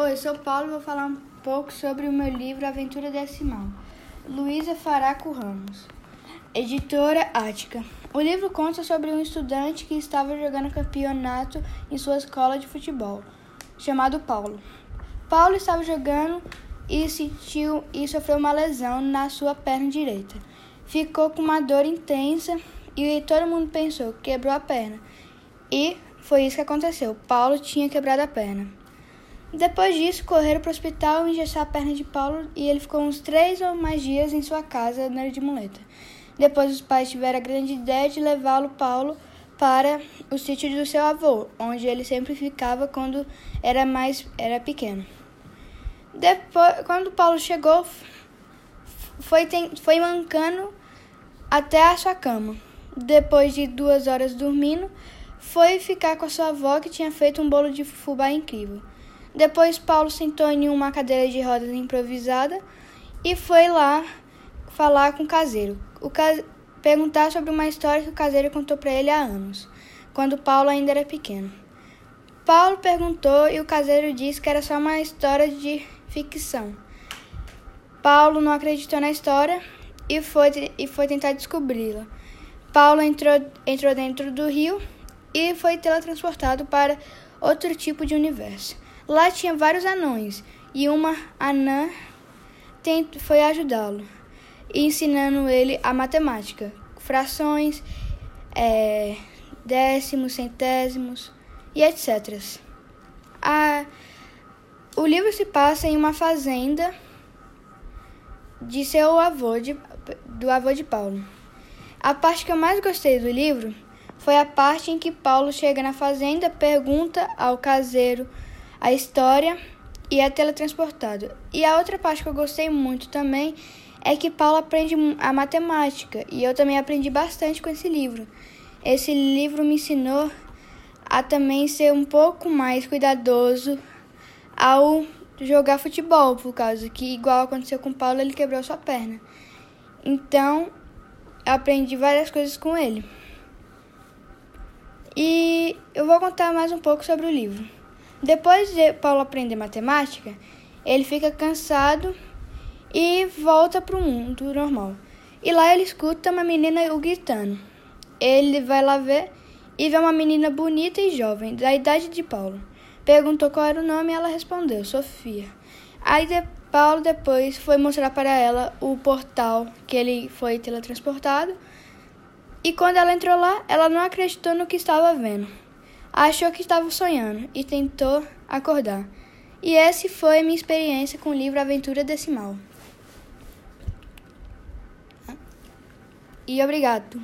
Oi, sou Paulo e vou falar um pouco sobre o meu livro Aventura Decimal. Luísa Faraco Ramos. Editora Ática. O livro conta sobre um estudante que estava jogando campeonato em sua escola de futebol, chamado Paulo. Paulo estava jogando e sentiu e sofreu uma lesão na sua perna direita. Ficou com uma dor intensa e todo mundo pensou que quebrou a perna. E foi isso que aconteceu. Paulo tinha quebrado a perna. Depois disso, correram para o hospital engessar a perna de Paulo e ele ficou uns três ou mais dias em sua casa de muleta. Depois, os pais tiveram a grande ideia de levá-lo, Paulo, para o sítio do seu avô, onde ele sempre ficava quando era mais era pequeno. Depois, quando Paulo chegou, foi, foi mancando até a sua cama. Depois de duas horas dormindo, foi ficar com a sua avó que tinha feito um bolo de fubá incrível. Depois Paulo sentou em uma cadeira de rodas improvisada e foi lá falar com o caseiro. O ca... perguntar sobre uma história que o caseiro contou para ele há anos, quando Paulo ainda era pequeno. Paulo perguntou e o caseiro disse que era só uma história de ficção. Paulo não acreditou na história e foi, e foi tentar descobri-la. Paulo entrou, entrou dentro do rio e foi teletransportado para outro tipo de universo. Lá tinha vários anões e uma anã foi ajudá-lo, ensinando ele a matemática, frações, é, décimos, centésimos e etc. A, o livro se passa em uma fazenda de seu avô, de, do avô de Paulo. A parte que eu mais gostei do livro foi a parte em que Paulo chega na fazenda, pergunta ao caseiro a história e é teletransportado. E a outra parte que eu gostei muito também é que Paulo aprende a matemática e eu também aprendi bastante com esse livro. Esse livro me ensinou a também ser um pouco mais cuidadoso ao jogar futebol, por causa que, igual aconteceu com Paulo, ele quebrou sua perna. Então, eu aprendi várias coisas com ele. E eu vou contar mais um pouco sobre o livro. Depois de Paulo aprender matemática, ele fica cansado e volta para o mundo normal. E lá ele escuta uma menina o gritando. Ele vai lá ver e vê uma menina bonita e jovem, da idade de Paulo. Perguntou qual era o nome e ela respondeu, Sofia. Aí de, Paulo depois foi mostrar para ela o portal que ele foi teletransportado. E quando ela entrou lá, ela não acreditou no que estava vendo achou que estava sonhando e tentou acordar. E essa foi a minha experiência com o livro Aventura Decimal. E obrigado.